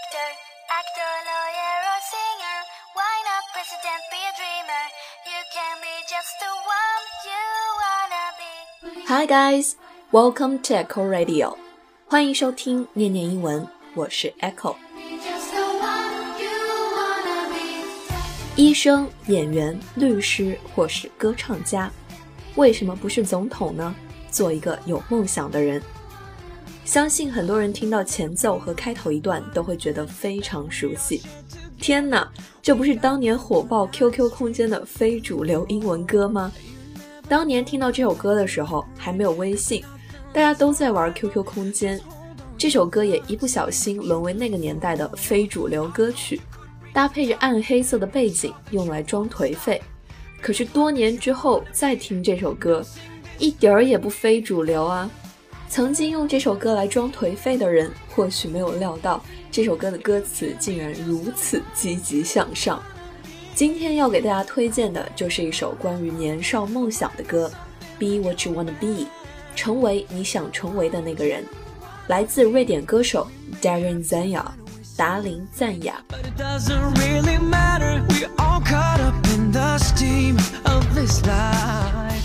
actor, actor, lawyer, or singer. Why not president? Be a dreamer. You can be just the one you wanna be. Hi guys, welcome to Echo Radio，欢迎收听念念英文，我是 Echo。医生、演员、律师或是歌唱家，为什么不是总统呢？做一个有梦想的人。相信很多人听到前奏和开头一段都会觉得非常熟悉。天哪，这不是当年火爆 QQ 空间的非主流英文歌吗？当年听到这首歌的时候还没有微信，大家都在玩 QQ 空间，这首歌也一不小心沦为那个年代的非主流歌曲。搭配着暗黑色的背景，用来装颓废。可是多年之后再听这首歌，一点儿也不非主流啊！曾经用这首歌来装颓废的人，或许没有料到这首歌的歌词竟然如此积极向上。今天要给大家推荐的就是一首关于年少梦想的歌，《Be What You Wanna Be》，成为你想成为的那个人。来自瑞典歌手 Darren Zanya，达林赞雅。But it doesn't really matter. We're all caught up in the steam of this life.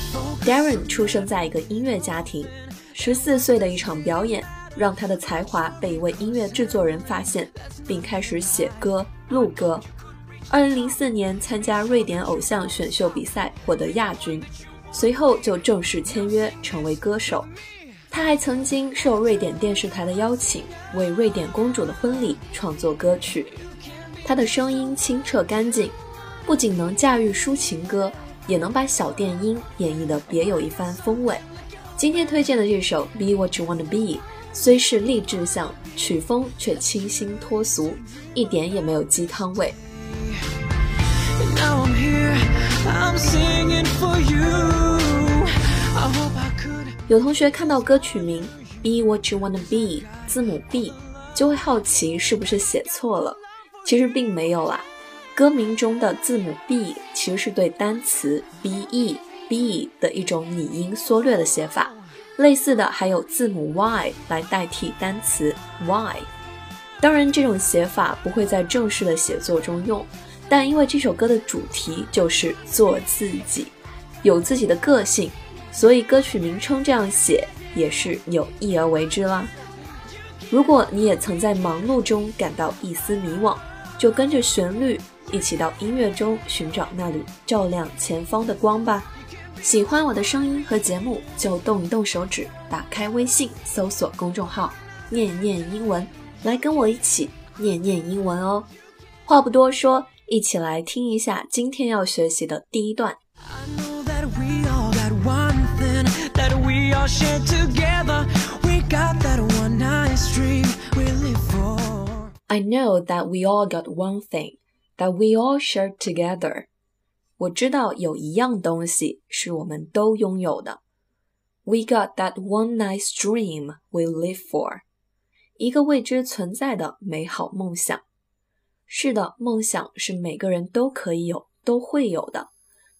Darren 出生在一个音乐家庭，十四岁的一场表演让他的才华被一位音乐制作人发现，并开始写歌、录歌。二零零四年参加瑞典偶像选秀比赛，获得亚军，随后就正式签约成为歌手。他还曾经受瑞典电视台的邀请，为瑞典公主的婚礼创作歌曲。他的声音清澈干净，不仅能驾驭抒情歌，也能把小电音演绎得别有一番风味。今天推荐的这首《Be What You Wanna Be》，虽是励志向，曲风却清新脱俗，一点也没有鸡汤味。Now I'm here. I'm singing for you. I hope I could. 有同学看到歌曲名《Be What You Wanna Be》字母 B，就会好奇是不是写错了。其实并没有啦，歌名中的字母 B 其实是对单词 be be 的一种拟音缩略的写法。类似的还有字母 Y 来代替单词 Y。当然，这种写法不会在正式的写作中用，但因为这首歌的主题就是做自己，有自己的个性，所以歌曲名称这样写也是有意而为之啦。如果你也曾在忙碌中感到一丝迷惘，就跟着旋律一起到音乐中寻找那缕照亮前方的光吧。喜欢我的声音和节目，就动一动手指，打开微信，搜索公众号“念念英文”，来跟我一起念念英文哦。话不多说，一起来听一下今天要学习的第一段。I know that we all got one thing that we all shared together. 我知道有一样东西是我们都拥有的。We got that one nice dream we live for. 一个未知存在的美好梦想。是的，梦想是每个人都可以有、都会有的。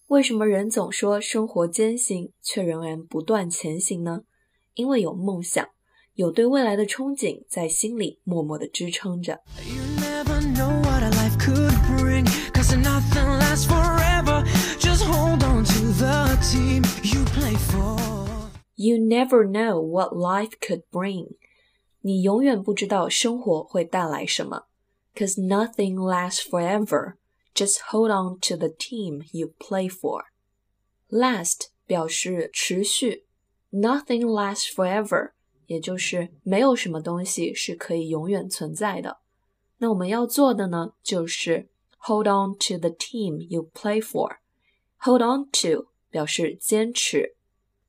为什么人总说生活艰辛，却仍然不断前行呢？因为有梦想，有对未来的憧憬在心里默默的支撑着。team you play for. You never know what life could bring. 你永远不知道生活会带来什么。Cause nothing lasts forever. Just hold on to the team you play for. Last 表示持续，nothing lasts forever，也就是没有什么东西是可以永远存在的。那我们要做的呢，就是 hold on to the team you play for。hold on to 表示坚持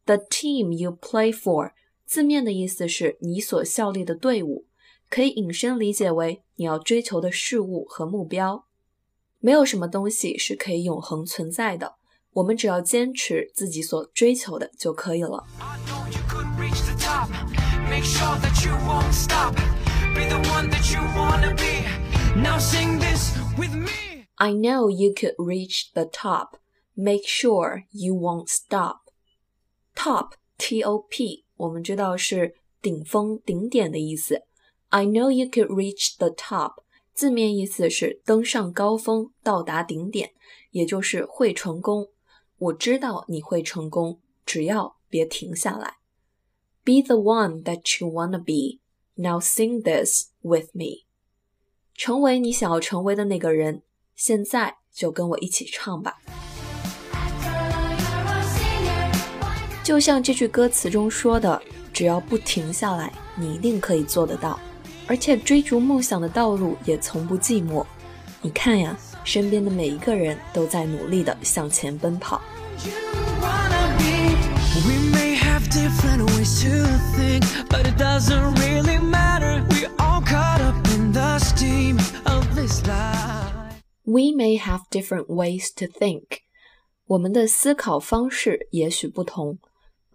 ，the team you play for 字面的意思是你所效力的队伍，可以引申理解为你要追求的事物和目标。没有什么东西是可以永恒存在的，我们只要坚持自己所追求的就可以了。I know you could reach the top. Make sure that you won't stop. Be the one that you wanna be. Now sing this with me. I know you could reach the top. Make sure you won't stop. Top, T O P，我们知道是顶峰、顶点的意思。 I know you could reach the top，字面意思是登上高峰，到达顶点，也就是会成功。我知道你会成功，只要别停下来。Be the one that you wanna be. Now sing this with me. 成为你想要成为的那个人，现在就跟我一起唱吧。 就像这句歌词中说的，只要不停下来，你一定可以做得到。而且追逐梦想的道路也从不寂寞。你看呀，身边的每一个人都在努力的向前奔跑。you wanna be. We may have different ways to think, but it doesn't really matter. We all caught up in the steam of this life. We may have different ways to think。我们的思考方式也许不同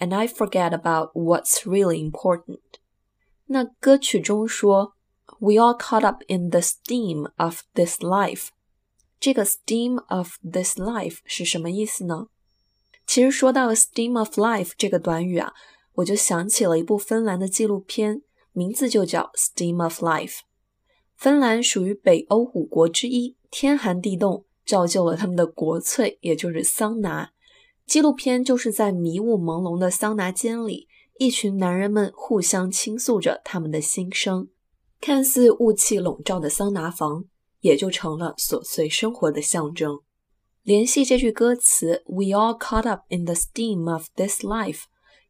and I forget about what's really important. 那歌曲中说，We all caught up in the steam of this life。这个 steam of this life 是什么意思呢？其实说到 steam of life 这个短语啊，我就想起了一部芬兰的纪录片，名字就叫 Steam of Life。芬兰属于北欧五国之一，天寒地冻。造就了他们的国粹，也就是桑拿。纪录片就是在迷雾朦胧的桑拿间里，一群男人们互相倾诉着他们的心声。看似雾气笼罩的桑拿房，也就成了琐碎生活的象征。联系这句歌词，We all caught up in the steam of this life，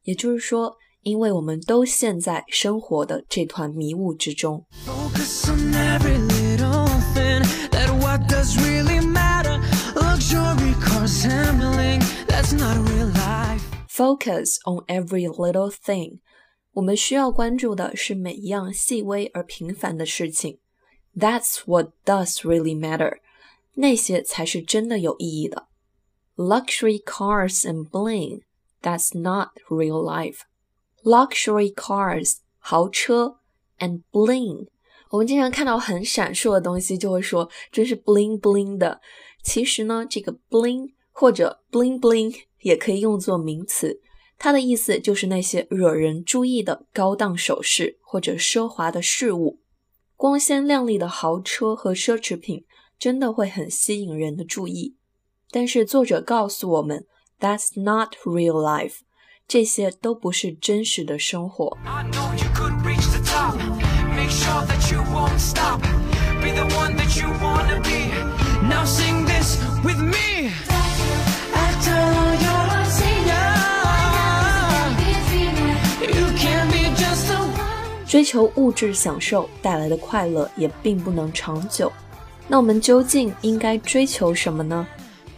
也就是说，因为我们都陷在生活的这团迷雾之中。Focus on every on every little thing. That what does really matter? Luxury cars and bling. That's not real life. Focus on every little thing。我们需要关注的是每一样细微而平凡的事情。That's what does really matter。那些才是真的有意义的。Luxury cars and bling。That's not real life。Luxury cars 豪车 and bling。我们经常看到很闪烁的东西，就会说真是 bling bling 的。其实呢，这个 bling 或者 bling bling 也可以用作名词，它的意思就是那些惹人注意的高档首饰或者奢华的事物。光鲜亮丽的豪车和奢侈品真的会很吸引人的注意，但是作者告诉我们，That's not real life，这些都不是真实的生活。I know you could reach 追求物质享受带来的快乐也并不能长久。那我们究竟应该追求什么呢？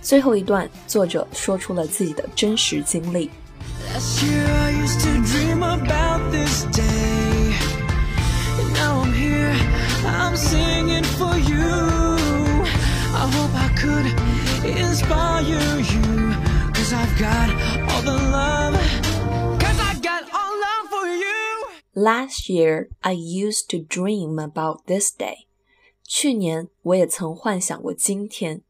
最后一段，作者说出了自己的真实经历。Last year, I used to dream about this day. 去年我也曾幻想过今天。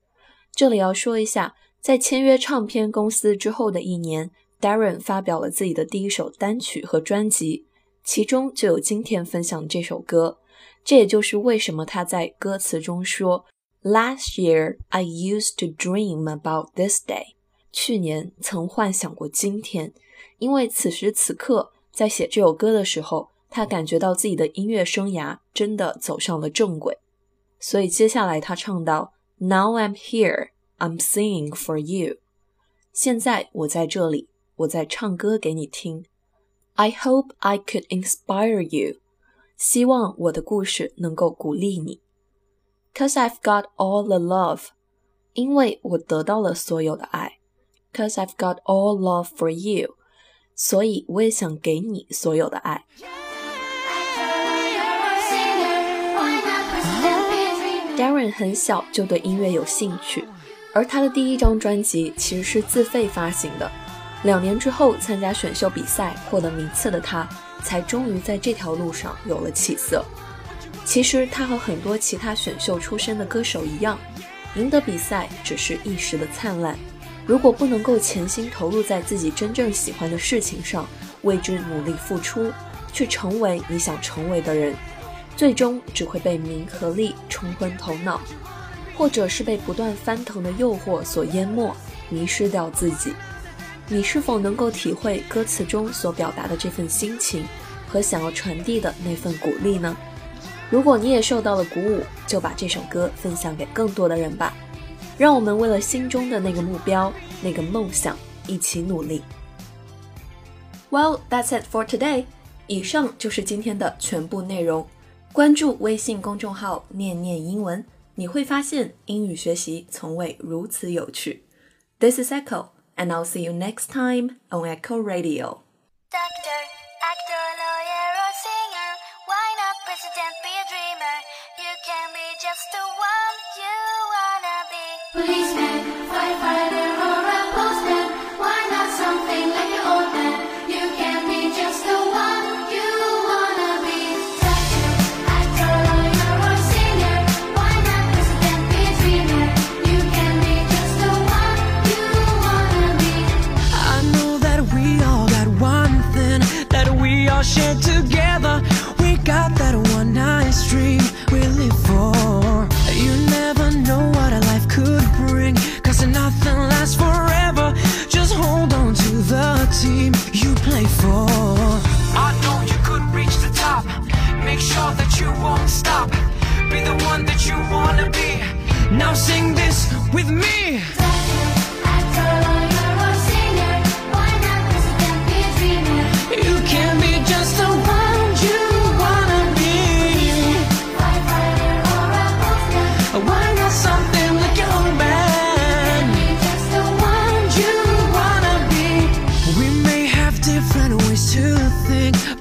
这里要说一下，在签约唱片公司之后的一年，Darren 发表了自己的第一首单曲和专辑，其中就有今天分享这首歌。这也就是为什么他在歌词中说：“Last year I used to dream about this day。”去年曾幻想过今天，因为此时此刻在写这首歌的时候，他感觉到自己的音乐生涯真的走上了正轨。所以接下来他唱到：“Now I'm here, I'm singing for you。”现在我在这里，我在唱歌给你听。I hope I could inspire you。希望我的故事能够鼓励你。Cause I've got all the love，因为我得到了所有的爱。Cause I've got all love for you，所以我也想给你所有的爱。Darren 很小就对音乐有兴趣，而他的第一张专辑其实是自费发行的。两年之后参加选秀比赛获得名次的他，才终于在这条路上有了起色。其实他和很多其他选秀出身的歌手一样，赢得比赛只是一时的灿烂。如果不能够潜心投入在自己真正喜欢的事情上，为之努力付出，去成为你想成为的人，最终只会被名和利冲昏头脑，或者是被不断翻腾的诱惑所淹没，迷失掉自己。你是否能够体会歌词中所表达的这份心情和想要传递的那份鼓励呢？如果你也受到了鼓舞，就把这首歌分享给更多的人吧。让我们为了心中的那个目标、那个梦想一起努力。Well, that's it for today. 以上就是今天的全部内容。关注微信公众号“念念英文”，你会发现英语学习从未如此有趣。This is Echo. and I'll see you next time on Echo Radio.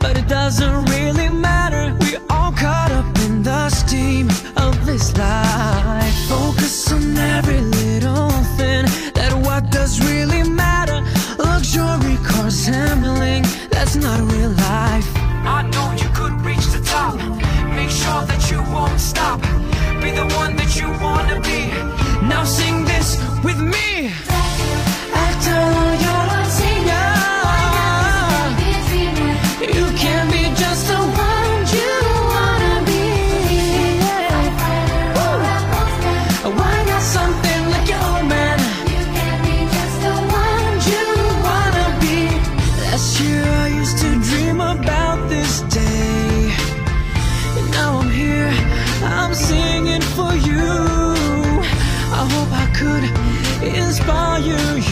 But it doesn't you.